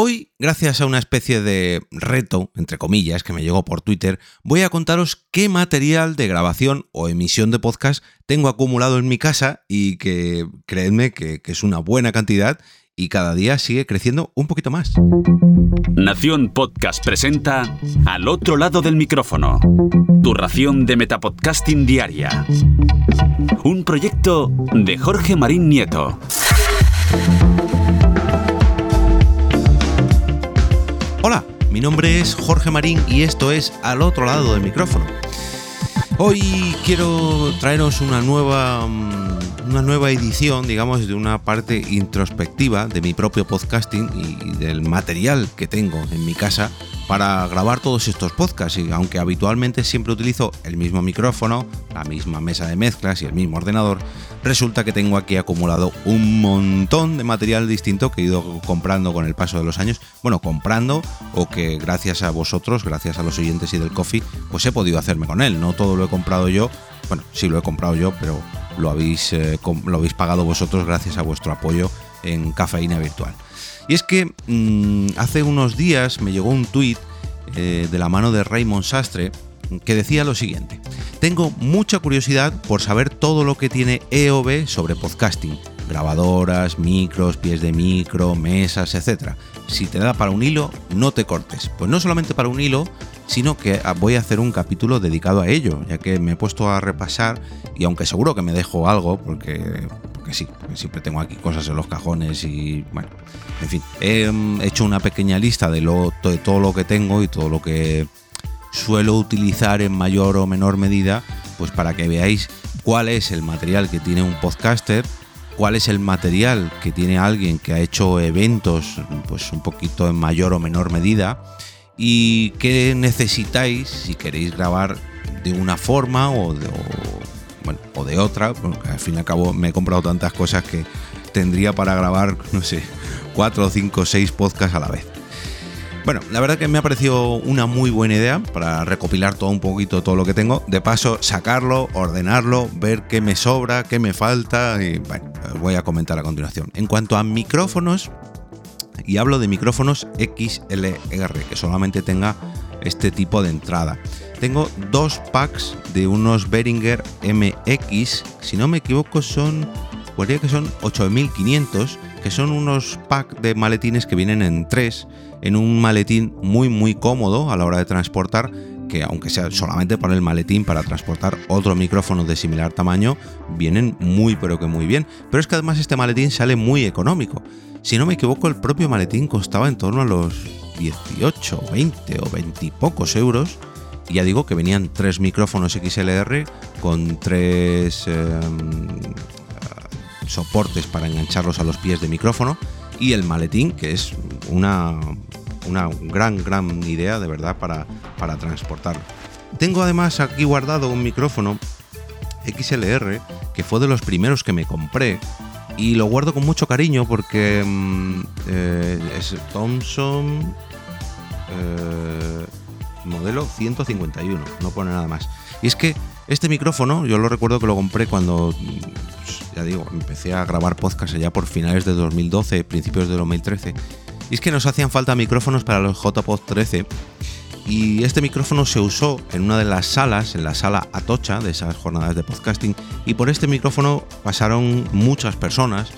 Hoy, gracias a una especie de reto, entre comillas, que me llegó por Twitter, voy a contaros qué material de grabación o emisión de podcast tengo acumulado en mi casa y que creedme que, es una buena cantidad y cada día sigue creciendo un poquito más. Nación Podcast presenta Al otro lado del micrófono, tu ración de Metapodcasting Diaria. Un proyecto de Jorge Marín Nieto. Hola, mi nombre es Jorge Marín y esto es Al otro lado del micrófono. Hoy quiero traeros una nueva, mm, una nueva edición, digamos, de una parte introspectiva de mi propio podcasting y del material que tengo en mi casa para grabar todos estos podcasts. Y aunque habitualmente siempre utilizo el mismo micrófono, la misma mesa de mezclas y el mismo ordenador, resulta que tengo aquí acumulado un montón de material distinto que he ido comprando con el paso de los años. Bueno, comprando o que gracias a vosotros, gracias a los oyentes y del coffee, pues he podido hacerme con él. No todo lo he comprado yo. Bueno, sí lo he comprado yo, pero lo habéis, eh, lo habéis pagado vosotros gracias a vuestro apoyo en Cafeína Virtual. Y es que mm, hace unos días me llegó un tuit eh, de la mano de Raymond Sastre que decía lo siguiente. Tengo mucha curiosidad por saber todo lo que tiene EOB sobre podcasting. Grabadoras, micros, pies de micro, mesas, etc. Si te da para un hilo, no te cortes. Pues no solamente para un hilo, sino que voy a hacer un capítulo dedicado a ello, ya que me he puesto a repasar y aunque seguro que me dejo algo, porque, porque sí, siempre tengo aquí cosas en los cajones y bueno, en fin, he mm, hecho una pequeña lista de, lo, de todo lo que tengo y todo lo que suelo utilizar en mayor o menor medida, pues para que veáis cuál es el material que tiene un podcaster, cuál es el material que tiene alguien que ha hecho eventos, pues un poquito en mayor o menor medida y qué necesitáis si queréis grabar de una forma o de, bueno, otra, porque al fin y al cabo me he comprado tantas cosas que tendría para grabar, no sé, 4, 5, 6 podcasts a la vez. Bueno, la verdad que me ha parecido una muy buena idea para recopilar todo un poquito todo lo que tengo. De paso, sacarlo, ordenarlo, ver qué me sobra, qué me falta y bueno, voy a comentar a continuación. En cuanto a micrófonos, y hablo de micrófonos XLR, que solamente tenga este tipo de entrada. Tengo dos packs de unos Behringer MX, si no me equivoco son, podría que son 8500, que son unos packs de maletines que vienen en tres, en un maletín muy muy cómodo a la hora de transportar, que aunque sea solamente para el maletín para transportar otro micrófono de similar tamaño, vienen muy pero que muy bien. Pero es que además este maletín sale muy económico. Si no me equivoco, el propio maletín costaba en torno a los 18, 20 o 20 y pocos euros. Y ya digo que venían tres micrófonos XLR con tres em, soportes para engancharlos a los pies de micrófono y el maletín, que es una, una gran, gran idea de verdad para, para transportarlo. Tengo además aquí guardado un micrófono XLR que fue de los primeros que me compré y lo guardo con mucho cariño porque mm, eh, es Thomson eh, modelo 151, no pone nada más. Y es que este micrófono, yo lo recuerdo que lo compré cuando, ya digo, empecé a grabar podcast allá por finales de 2012, principios de 2013. Y es que nos hacían falta micrófonos para los JPod 13 y este micrófono se usó en una de las salas, en la sala Atocha de esas jornadas de podcasting, y por este micrófono pasaron muchas personas,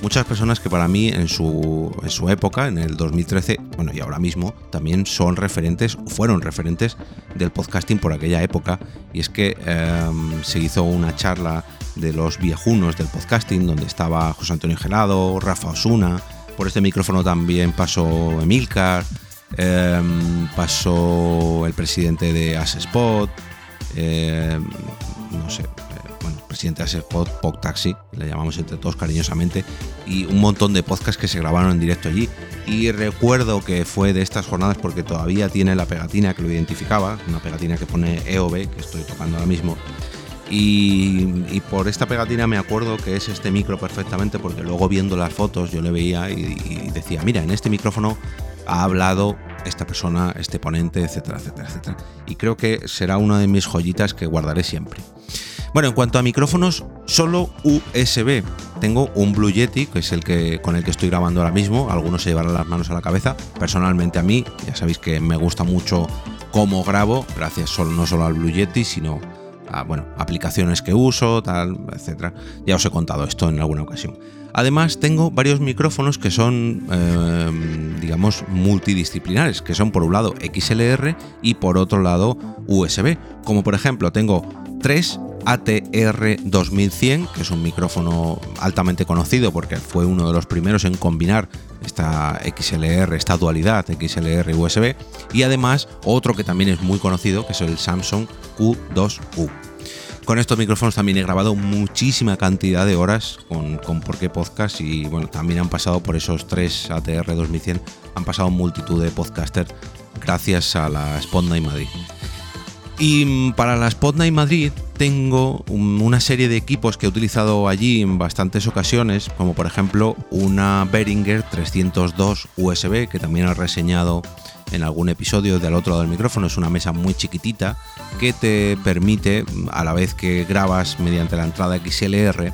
muchas personas que para mí en su, en su época, en el 2013, bueno y ahora mismo, también son referentes, fueron referentes del podcasting por aquella época, y es que em, se hizo una charla de los viejunos del podcasting, donde estaba José Antonio Gelado, Rafa Osuna, por este micrófono también pasó Emilcar, Em, pasó el presidente de Asespot, eh, no sé, bueno, presidente de Asespot, Pop Taxi, le llamamos entre todos cariñosamente, y un montón de podcasts que se grabaron en directo allí. Y recuerdo que fue de estas jornadas porque todavía tiene la pegatina que lo identificaba, una pegatina que pone EOB, que estoy tocando ahora mismo. Y, por esta pegatina me acuerdo que es este micro perfectamente porque luego viendo las fotos yo le veía y decía, mira, en este micrófono ha hablado esta persona, este ponente, etcétera, etcétera, etcétera. Y creo que será una de mis joyitas que guardaré siempre. Bueno, en cuanto a micrófonos, solo USB. tengo un Blue Yeti, que es el que con el que estoy grabando ahora mismo. Algunos se llevarán las manos a la cabeza. Personalmente a mí, ya sabéis que me gusta mucho cómo grabo, gracias no solo al Blue Yeti, sino bueno, aplicaciones que uso, tal, etcétera. Ya os he contado esto en alguna ocasión. Además, tengo varios micrófonos que son, eh, digamos, multidisciplinares, que son por un lado XLR y por otro lado USB. Como por ejemplo, tengo tres ATR 2100, que es un micrófono altamente conocido porque fue uno de los primeros en combinar esta XLR, esta dualidad XLR y USB, y además otro que también es muy conocido, que es el Samsung Q2U. Con estos micrófonos también he grabado muchísima cantidad de horas con, con Por qué Podcast y bueno, también han pasado por esos tres ATR 2100, han pasado multitud de podcasters gracias a la Spotlight Madrid. Y para la Spotlight Madrid tengo una serie de equipos que he utilizado allí en bastantes ocasiones, como por ejemplo una Behringer 302 USB que también he reseñado en algún episodio del otro lado del micrófono. Es una mesa muy chiquitita que te permite, a la vez que grabas mediante la entrada XLR,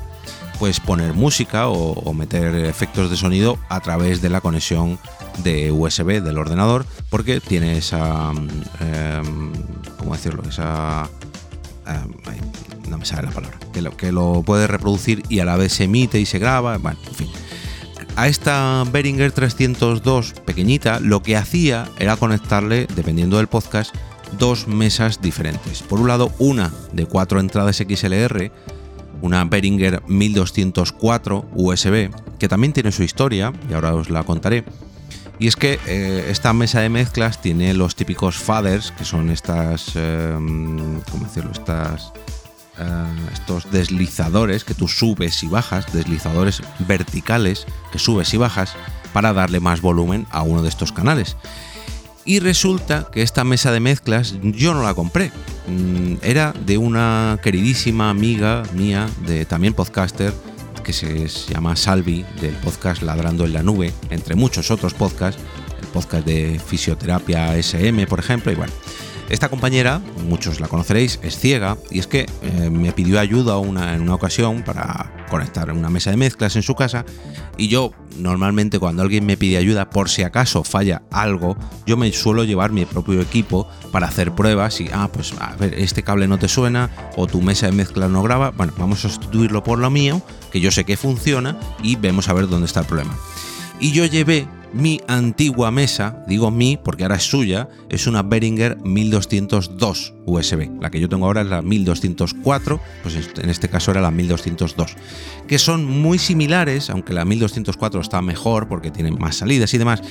pues poner música o, meter efectos de sonido a través de la conexión de USB del ordenador, porque tiene esa, em, ¿cómo decirlo? Esa em, no me sale la palabra, que lo, que lo puede reproducir y a la vez se emite y se graba, bueno, en fin. A esta Behringer 302 pequeñita lo que hacía era conectarle, dependiendo del podcast, dos mesas diferentes. Por un lado, una de cuatro entradas XLR, una Behringer 1204 USB, que también tiene su historia, y ahora os la contaré. Y es que eh, esta mesa de mezclas tiene los típicos faders, que son estas, em, ¿cómo decirlo? Estas, eh, estos deslizadores que tú subes y bajas, deslizadores verticales que subes y bajas para darle más volumen a uno de estos canales. Y resulta que esta mesa de mezclas yo no la compré. Mm, era de una queridísima amiga mía, de también podcaster, que se llama Salvi, del podcast Ladrando en la Nube, entre muchos otros podcasts, el podcast de fisioterapia SM, por ejemplo, y bueno. Esta compañera, muchos la conoceréis, es ciega y es que eh, me pidió ayuda una, en una ocasión para conectar una mesa de mezclas en su casa y yo normalmente cuando alguien me pide ayuda por si acaso falla algo, yo me suelo llevar mi propio equipo para hacer pruebas y, ah, pues a ver, este cable no te suena o tu mesa de mezclas no graba, bueno, vamos a sustituirlo por lo mío, que yo sé que funciona y vemos a ver dónde está el problema. Y yo llevé mi antigua mesa, digo mi porque ahora es suya, es una Behringer 1202 USB. La que yo tengo ahora es la 1204, pues en este caso era la 1202. Que son muy similares, aunque la 1204 está mejor porque tiene más salidas y demás,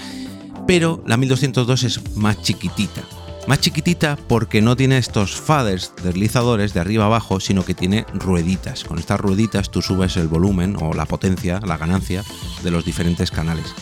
pero la 1202 es más chiquitita. Más chiquitita porque no tiene estos faders deslizadores de arriba abajo, sino que tiene rueditas. Con estas rueditas tú subes el volumen o la potencia, la ganancia de los diferentes canales.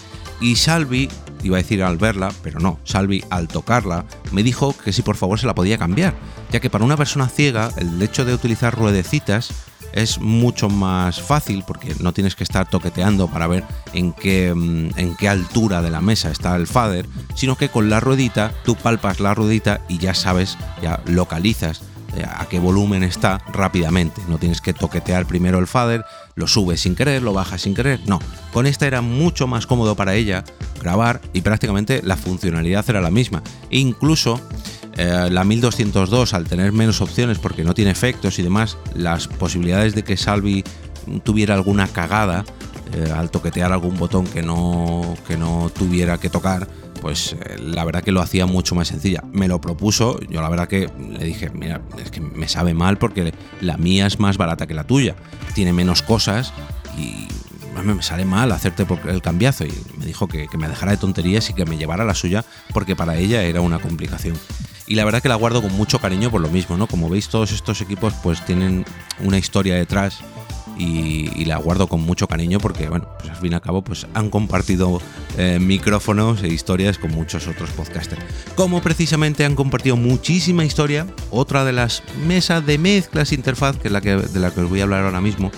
Y Salvi, iba a decir al verla, pero no, Salvi al tocarla, me dijo que si por favor se la podía cambiar, ya que para una persona ciega el hecho de utilizar ruedecitas es mucho más fácil porque no tienes que estar toqueteando para ver en qué, mm, en qué altura de la mesa está el fader, sino que con la ruedita tú palpas la ruedita y ya sabes, ya localizas a qué volumen está rápidamente. No tienes que toquetear primero el fader, lo subes sin querer, lo bajas sin querer. No, con esta era mucho más cómodo para ella grabar y prácticamente la funcionalidad era la misma. E incluso eh, la 1202, al tener menos opciones porque no tiene efectos y demás, las posibilidades de que Salvi tuviera alguna cagada eh, al toquetear algún botón que no, que no tuviera que tocar, pues eh, la verdad que lo hacía mucho más sencilla. Me lo propuso, yo la verdad que le dije, mira, es que me sabe mal porque la mía es más barata que la tuya, tiene menos cosas y me sale mal hacerte el cambiazo. Y me dijo que, que me dejara de tonterías y que me llevara la suya porque para ella era una complicación y la verdad que la guardo con mucho cariño por lo mismo, ¿no? Como veis todos estos equipos pues tienen una historia detrás y, la guardo con mucho cariño porque, bueno, pues al fin y al cabo, pues han compartido eh, micrófonos e historias con muchos otros podcasters. Como precisamente han compartido muchísima historia, otra de las mesas de mezclas interfaz, que es la que, de la que os voy a hablar ahora mismo,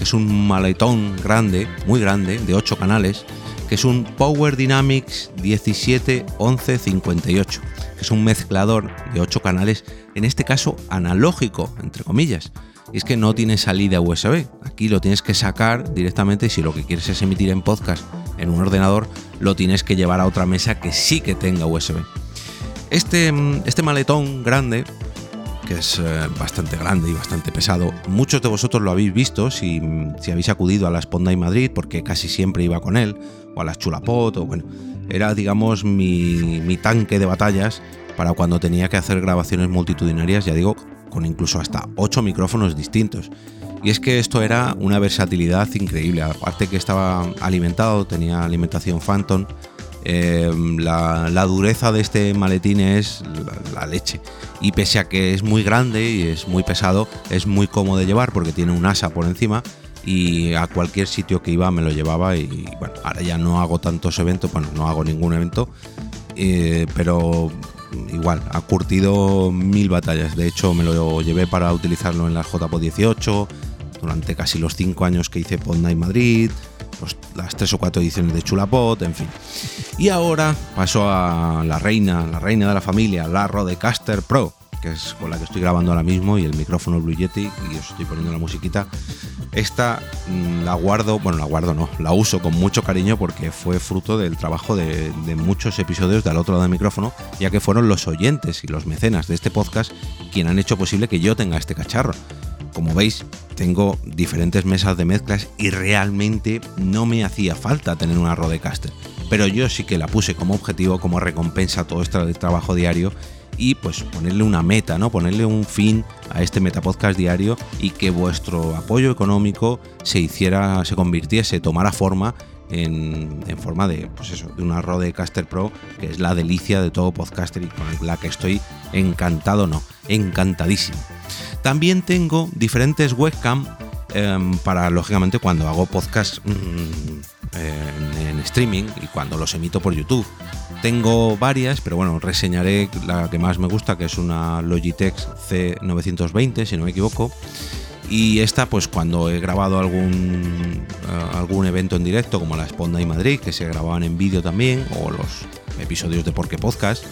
es un maletón grande, muy grande, de 8 canales, que es un Power Dynamics 171158, que es un mezclador de 8 canales, en este caso analógico, entre comillas y es que no tiene salida USB. Aquí lo tienes que sacar directamente y si lo que quieres es emitir en podcast en un ordenador, lo tienes que llevar a otra mesa que sí que tenga USB. Este, este maletón grande, que es eh, bastante grande y bastante pesado, muchos de vosotros lo habéis visto si, si habéis acudido a la Sponda Madrid, porque casi siempre iba con él, o a las Chulapot, o bueno, era digamos mi, mi tanque de batallas para cuando tenía que hacer grabaciones multitudinarias, ya digo, con incluso hasta 8 micrófonos distintos. Y es que esto era una versatilidad increíble, aparte que estaba alimentado, tenía alimentación Phantom, eh, la, dureza de este maletín es la, leche. Y pese a que es muy grande y es muy pesado, es muy cómodo de llevar porque tiene un asa por encima y a cualquier sitio que iba me lo llevaba y bueno, ahora ya no hago tantos eventos, bueno, no hago ningún evento, eh, pero igual, ha curtido mil batallas. De hecho, me lo llevé para utilizarlo en la JPO 18, durante casi los cinco años que hice Pod Night Madrid, las tres o cuatro ediciones de Chulapot, en fin. Y ahora paso a la reina, la reina de la familia, la Rodecaster Pro, que es con la que estoy grabando ahora mismo, y el micrófono Blue Yeti, y os estoy poniendo la musiquita. Esta mm, la guardo, bueno, la guardo no, la uso con mucho cariño porque fue fruto del trabajo de, muchos episodios del otro lado del micrófono, ya que fueron los oyentes y los mecenas de este podcast quienes han hecho posible que yo tenga este cacharro. Como veis, tengo diferentes mesas de mezclas y realmente no me hacía falta tener una Rodecaster. Pero yo sí que la puse como objetivo, como recompensa a todo este trabajo diario y pues ponerle una meta, ¿no? Ponerle un fin a este Metapodcast diario y que vuestro apoyo económico se hiciera, se convirtiese, tomara forma en, forma de, pues eso, de una Rodecaster Pro, que es la delicia de todo podcaster y con la que estoy encantado, no, encantadísimo. También tengo diferentes webcam em, para, lógicamente, cuando hago podcast mm, en, streaming y cuando los emito por YouTube. Tengo varias, pero bueno, reseñaré la que más me gusta, que es una Logitech C920, si no me equivoco. Y esta, pues cuando he grabado algún, eh, algún evento en directo, como la Sponda y Madrid, que se grababan en vídeo también, o los episodios de Porque Podcast,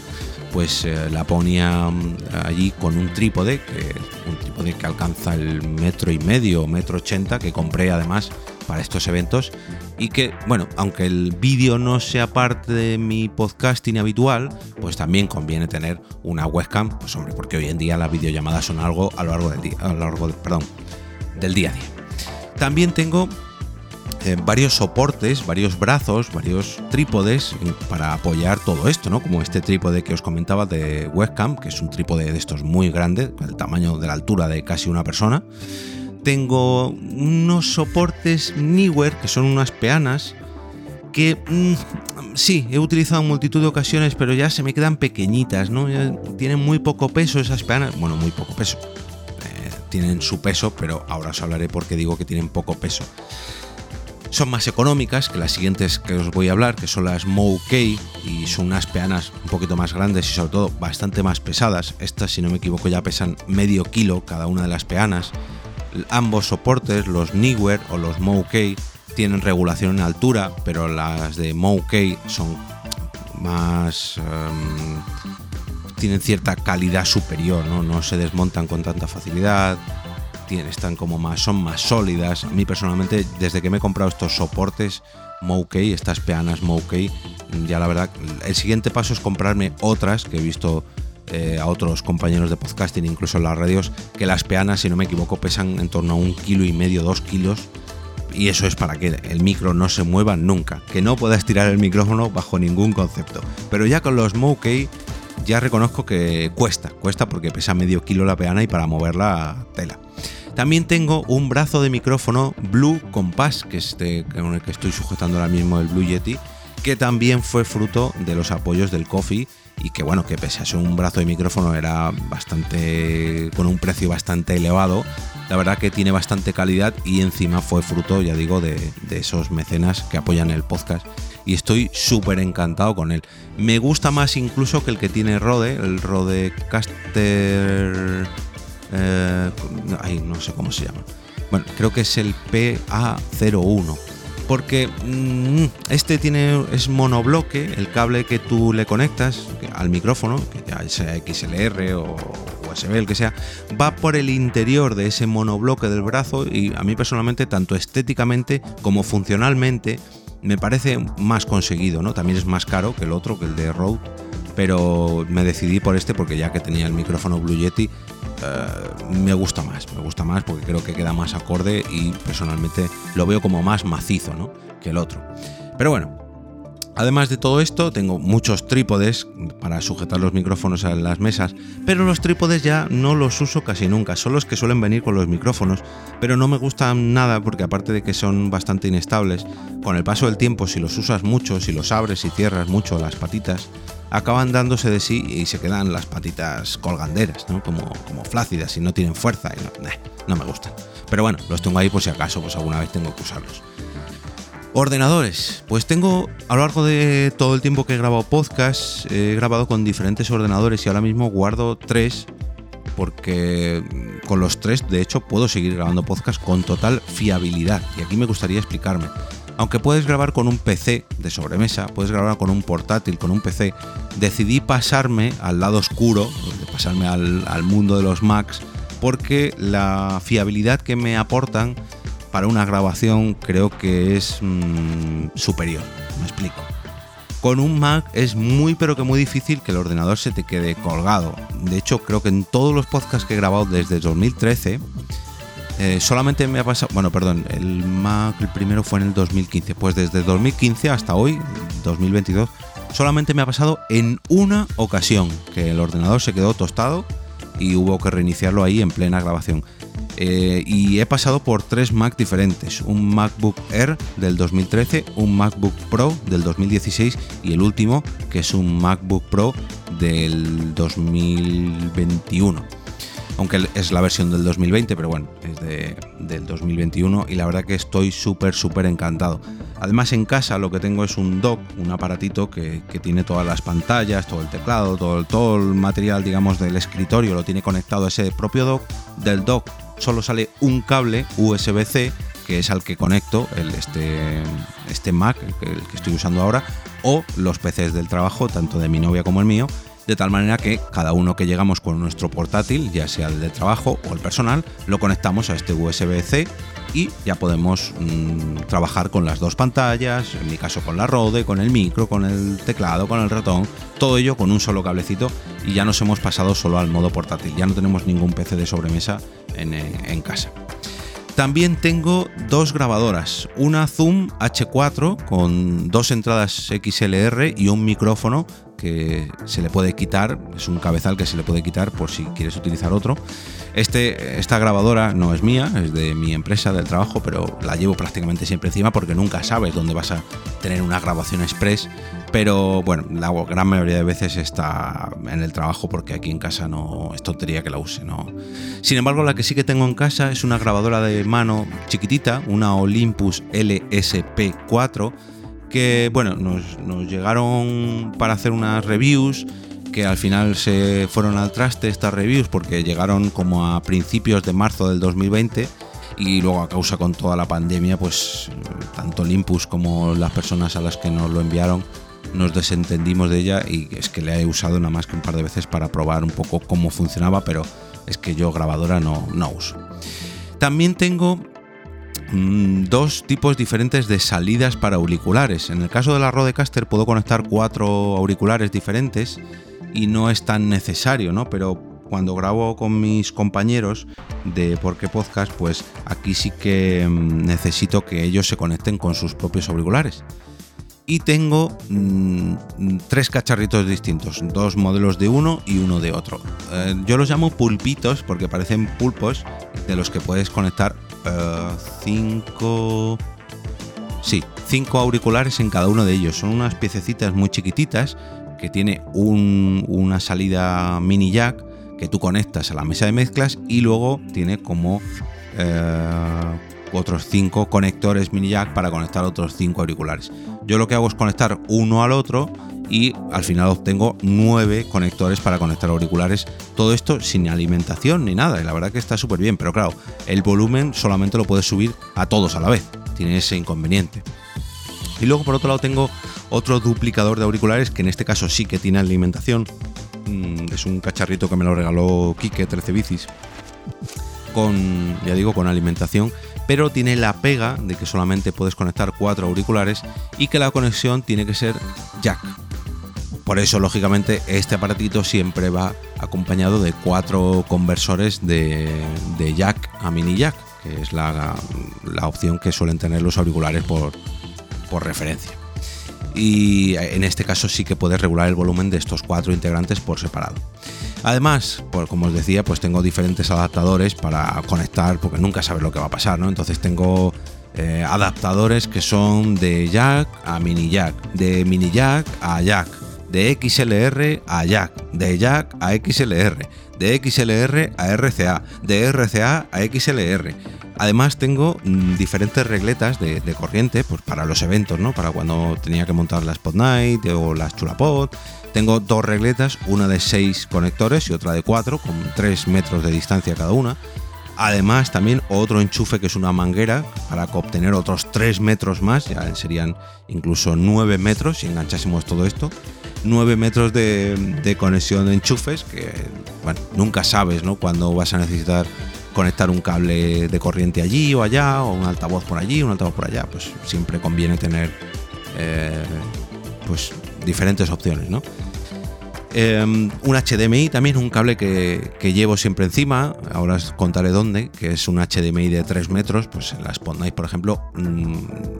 pues eh, la ponía mm, allí con un trípode, que, un trípode que alcanza el metro y medio, metro ochenta, que compré además para estos eventos y que, bueno, aunque el vídeo no sea parte de mi podcasting habitual, pues también conviene tener una webcam, pues hombre, porque hoy en día las videollamadas son algo a lo largo del día, a lo largo, perdón, del día a día. También tengo eh, varios soportes, varios brazos, varios trípodes para apoyar todo esto, ¿no? Como este trípode que os comentaba de webcam, que es un trípode de estos muy grande, el tamaño de la altura de casi una persona. Tengo unos soportes Newer, que son unas peanas, que mm, sí, he utilizado en multitud de ocasiones, pero ya se me quedan pequeñitas, ¿no? tienen muy poco peso esas peanas, bueno, muy poco peso. Eh, tienen su peso, pero ahora os hablaré porque digo que tienen poco peso. Son más económicas que las siguientes que os voy a hablar, que son las Mow-K y son unas peanas un poquito más grandes y sobre todo bastante más pesadas. Estas, si no me equivoco, ya pesan medio kilo cada una de las peanas. Ambos soportes, los Newer o los Mow-K, tienen regulación en altura, pero las de Mow-K son más... Em, tienen cierta calidad superior, ¿no? no se desmontan con tanta facilidad, están como más, son más sólidas. A mí personalmente, desde que me he comprado estos soportes Moukey, estas peanas Moukey, ya la verdad, el siguiente paso es comprarme otras que he visto eh, a otros compañeros de podcasting, incluso en las radios, que las peanas, si no me equivoco, pesan en torno a un kilo y medio, dos kilos. Y eso es para que el micro no se mueva nunca, que no pueda estirar el micrófono bajo ningún concepto. Pero ya con los Moukey ya reconozco que cuesta, cuesta porque pesa medio kilo la peana y para moverla tela. También tengo un brazo de micrófono Blue Compass, que es este, con el que estoy sujetando ahora mismo el Blue Yeti, que también fue fruto de los apoyos del Coffee y que bueno, que pese a ser un brazo de micrófono era bastante con un precio bastante elevado, la verdad que tiene bastante calidad y encima fue fruto, ya digo, de, esos mecenas que apoyan el podcast y estoy súper encantado con él. Me gusta más incluso que el que tiene Rode, el Rodecaster eh, ay, no sé cómo se llama. Bueno, creo que es el PA01. Porque mm, este tiene es monobloque, el cable que tú le conectas al micrófono, que ya sea XLR o USB, el que sea, va por el interior de ese monobloque del brazo y a mí personalmente, tanto estéticamente como funcionalmente, me parece más conseguido, ¿no? También es más caro que el otro, que el de Rode, pero me decidí por este porque ya que tenía el micrófono Blue Yeti, eh, me gusta más, me gusta más porque creo que queda más acorde y personalmente lo veo como más macizo, ¿no? Que el otro. Pero bueno, Además de todo esto, tengo muchos trípodes para sujetar los micrófonos a las mesas, pero los trípodes ya no los uso casi nunca, son los que suelen venir con los micrófonos, pero no me gustan nada porque aparte de que son bastante inestables, con el paso del tiempo si los usas mucho, si los abres y cierras mucho las patitas, acaban dándose de sí y se quedan las patitas colganderas, ¿no? como, como flácidas y no tienen fuerza y no, no me gustan. Pero bueno, los tengo ahí por si acaso, pues alguna vez tengo que usarlos. Ordenadores. Pues tengo a lo largo de todo el tiempo que he grabado podcast, he grabado con diferentes ordenadores y ahora mismo guardo tres porque con los tres de hecho puedo seguir grabando podcast con total fiabilidad y aquí me gustaría explicarme. Aunque puedes grabar con un PC de sobremesa, puedes grabar con un portátil, con un PC, decidí pasarme al lado oscuro, pasarme al, al mundo de los Macs, porque la fiabilidad que me aportan para una grabación creo que es mm, superior. Me explico. Con un Mac es muy pero que muy difícil que el ordenador se te quede colgado. De hecho, creo que en todos los podcasts que he grabado desde 2013, eh, solamente me ha pasado, bueno, perdón, el Mac el primero fue en el 2015, pues desde 2015 hasta hoy, 2022, solamente me ha pasado en una ocasión que el ordenador se quedó tostado y hubo que reiniciarlo ahí en plena grabación. Eh, y he pasado por tres Mac diferentes, un MacBook Air del 2013, un MacBook Pro del 2016 y el último que es un MacBook Pro del 2021. Aunque es la versión del 2020, pero bueno, es del 2021 y la verdad que estoy súper, súper encantado. Además en casa lo que tengo es un dock, un aparatito que, tiene todas las pantallas, todo el teclado, todo, todo el material digamos del escritorio lo tiene conectado a ese propio dock. Del dock solo sale un cable USB-C, que es al que conecto el, este, este Mac, el que, estoy usando ahora, o los PCs del trabajo, tanto de mi novia como el mío, de tal manera que cada uno que llegamos con nuestro portátil, ya sea el de trabajo o el personal, lo conectamos a este USB-C y ya podemos mmm, trabajar con las dos pantallas, en mi caso con la Rode, con el micro, con el teclado, con el ratón, todo ello con un solo cablecito y ya nos hemos pasado solo al modo portátil, ya no tenemos ningún PC de sobremesa en, en casa. También tengo dos grabadoras, una Zoom H4 con dos entradas XLR y un micrófono que se le puede quitar, es un cabezal que se le puede quitar por si quieres utilizar otro. Este, esta grabadora no es mía, es de mi empresa, del trabajo, pero la llevo prácticamente siempre encima porque nunca sabes dónde vas a tener una grabación express. Pero bueno, la gran mayoría de veces está en el trabajo porque aquí en casa no es tontería que la use. No. Sin embargo, la que sí que tengo en casa es una grabadora de mano chiquitita, una Olympus LSP4 que bueno, nos, llegaron para hacer unas reviews que al final se fueron al traste estas reviews porque llegaron como a principios de marzo del 2020 y luego a causa con toda la pandemia pues tanto Olympus como las personas a las que nos lo enviaron nos desentendimos de ella y es que le he usado nada más que un par de veces para probar un poco cómo funcionaba pero es que yo grabadora no, no uso. También tengo Mm, dos tipos diferentes de salidas para auriculares. En el caso de la Rodecaster puedo conectar cuatro auriculares diferentes y no es tan necesario, ¿no? Pero cuando grabo con mis compañeros de Porque Podcast, pues aquí sí que mm, necesito que ellos se conecten con sus propios auriculares. Y tengo mmm, tres cacharritos distintos, dos modelos de uno y uno de otro. Eh, yo los llamo pulpitos porque parecen pulpos de los que puedes conectar uh, cinco... Sí, cinco auriculares en cada uno de ellos. Son unas piececitas muy chiquititas que tiene un, una salida mini jack que tú conectas a la mesa de mezclas y luego tiene como eh, otros cinco conectores mini jack para conectar otros cinco auriculares. Yo lo que hago es conectar uno al otro y al final obtengo nueve conectores para conectar auriculares. Todo esto sin alimentación ni nada, y la verdad que está súper bien, pero claro, el volumen solamente lo puedes subir a todos a la vez, tiene ese inconveniente. Y luego por otro lado tengo otro duplicador de auriculares que en este caso sí que tiene alimentación mm, es un cacharrito que me lo regaló Kike 13 bicis con, ya digo, con alimentación, pero tiene la pega de que solamente puedes conectar cuatro auriculares y que la conexión tiene que ser jack. Por eso, lógicamente, este aparatito siempre va acompañado de cuatro conversores de, jack a mini jack, que es la, opción que suelen tener los auriculares por, referencia y en este caso sí que puedes regular el volumen de estos cuatro integrantes por separado. Además, pues como os decía, pues tengo diferentes adaptadores para conectar, porque nunca sabes lo que va a pasar, ¿no? Entonces tengo eh, adaptadores que son de jack a mini jack, de mini jack a jack, de XLR a jack, de jack a XLR, de XLR a RCA, de RCA a XLR. Además tengo mm, diferentes regletas de, corriente pues para los eventos, ¿no? Para cuando tenía que montar la Spot Night o las Chulapod tengo dos regletas, una de 6 conectores y otra de 4, con 3 metros de distancia cada una. Además, también otro enchufe que es una manguera para obtener otros 3 metros más, ya serían incluso 9 metros si enganchásemos todo esto. 9 metros de, conexión de enchufes que, nunca sabes, ¿no? Cuando vas a necesitar conectar un cable de corriente allí o allá, o un altavoz por allí, un altavoz por allá, pues siempre conviene tener eh, pues diferentes opciones, ¿no? Em, un HDMI también, un cable que, llevo siempre encima, ahora os contaré dónde, que es un HDMI de 3 metros, pues en la por ejemplo, mm,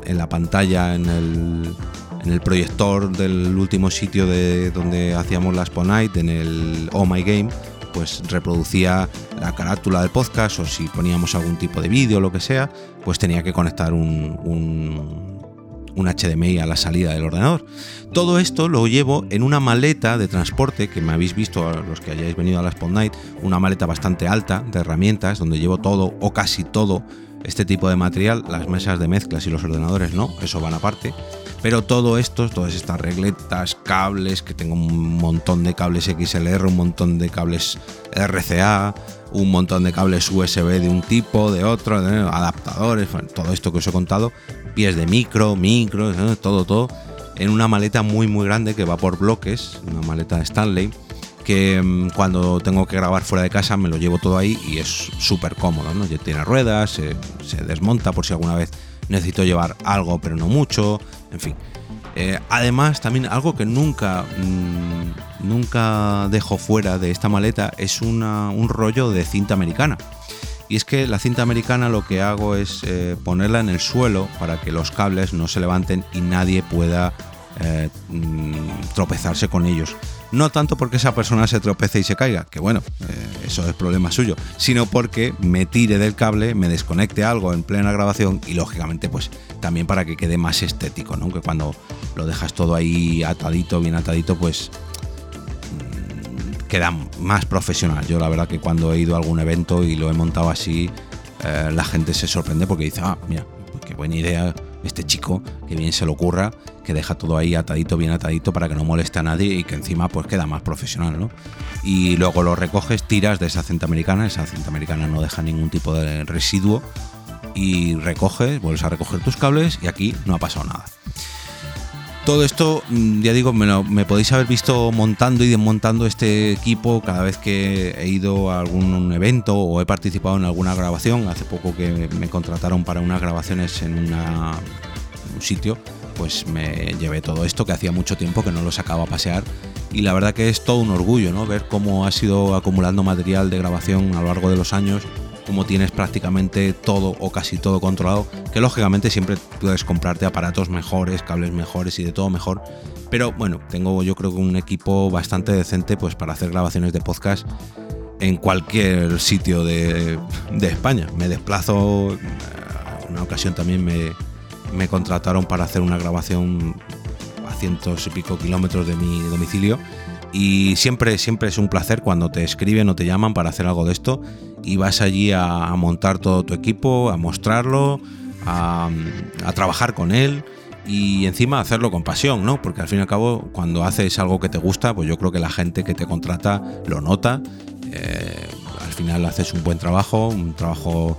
en la pantalla, en el, proyector del último sitio de donde hacíamos la Spotlight, en el Oh My Game, pues reproducía la carátula del podcast o si poníamos algún tipo de vídeo o lo que sea, pues tenía que conectar un HDMI a la salida del ordenador. Todo esto lo llevo en una maleta de transporte que me habéis visto los que hayáis venido a la Spot Night, una maleta bastante alta de herramientas donde llevo todo o casi todo este tipo de material, las mesas de mezclas y los ordenadores no, eso van aparte. Pero todo esto, todas estas regletas, cables, que tengo un montón de cables XLR, un montón de cables RCA, un montón de cables USB de un tipo, de otro, adaptadores, todo esto que os he contado, pies de micro, micro, todo, todo, en una maleta muy, muy grande que va por bloques, una maleta Stanley, que mm, cuando tengo que grabar fuera de casa me lo llevo todo ahí y es súper cómodo, ¿no? Tiene ruedas, se, desmonta por si alguna vez necesito llevar algo, pero no mucho, en fin. Eh, además, también algo que nunca, mm, nunca dejo fuera de esta maleta es un rollo de cinta americana. Y es que la cinta americana lo que hago es eh, ponerla en el suelo para que los cables no se levanten y nadie pueda eh, mm, tropezarse con ellos. No tanto porque esa persona se tropece y se caiga, que bueno, eh, eso es problema suyo, sino porque me tire del cable, me desconecte algo en plena grabación y lógicamente pues también para que quede más estético, ¿no? Que cuando lo dejas todo ahí atadito, bien atadito, pues queda más profesional. Yo la verdad que cuando he ido a algún evento y lo he montado así, eh, la gente se sorprende porque dice, ah, mira, pues qué buena idea este chico, que bien se le ocurra, que deja todo ahí atadito, bien atadito para que no moleste a nadie y que encima pues queda más profesional, ¿no? Y luego lo recoges, tiras de esa cinta americana, esa cinta americana no deja ningún tipo de residuo y recoges, vuelves a recoger tus cables y aquí no ha pasado nada. Todo esto, mm, ya digo, me, podéis haber visto montando y desmontando este equipo cada vez que he ido a algún evento o he participado en alguna grabación. Hace poco que me contrataron para unas grabaciones en, un sitio, pues me llevé todo esto que hacía mucho tiempo que no lo sacaba a pasear. Y la verdad que es todo un orgullo, ¿no? Ver cómo ha sido acumulando material de grabación a lo largo de los años como tienes prácticamente todo o casi todo controlado, que lógicamente siempre puedes comprarte aparatos mejores, cables mejores y de todo mejor. Pero bueno, tengo yo creo que un equipo bastante decente pues para hacer grabaciones de podcast en cualquier sitio de, España. Me desplazo, en una ocasión también me, me contrataron para hacer una grabación a cientos y pico kilómetros de mi domicilio y siempre, siempre es un placer cuando te escriben o te llaman para hacer algo de esto y vas allí a, montar todo tu equipo, a mostrarlo, a, trabajar con él y encima hacerlo con pasión, ¿no? Porque al fin y al cabo, cuando haces algo que te gusta, pues yo creo que la gente que te contrata lo nota. Eh, al final haces un buen trabajo, un trabajo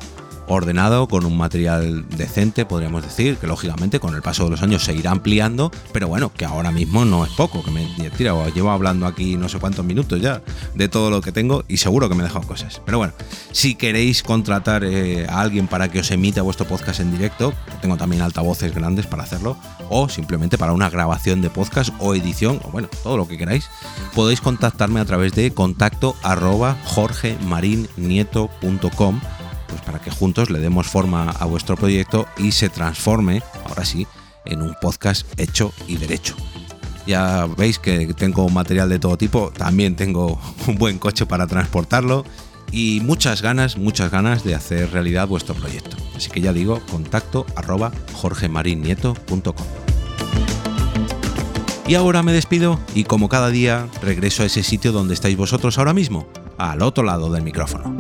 ordenado, con un material decente, podríamos decir, que lógicamente con el paso de los años se irá ampliando, pero bueno, que ahora mismo no es poco, que me tira, llevo hablando aquí no sé cuántos minutos ya de todo lo que tengo y seguro que me he dejado cosas. Pero bueno, si queréis contratar eh, a alguien para que os emita vuestro podcast en directo, tengo también altavoces grandes para hacerlo, o simplemente para una grabación de podcast o edición, o bueno, todo lo que queráis, podéis contactarme a través de contacto arroba jorgemarinieto.com pues para que juntos le demos forma a vuestro proyecto y se transforme, ahora sí, en un podcast hecho y derecho. Ya veis que tengo material de todo tipo, también tengo un buen coche para transportarlo y muchas ganas, muchas ganas de hacer realidad vuestro proyecto. Así que ya digo, contacto arroba jorgemarinieto.com. Y ahora me despido y como cada día regreso a ese sitio donde estáis vosotros ahora mismo, al otro lado del micrófono.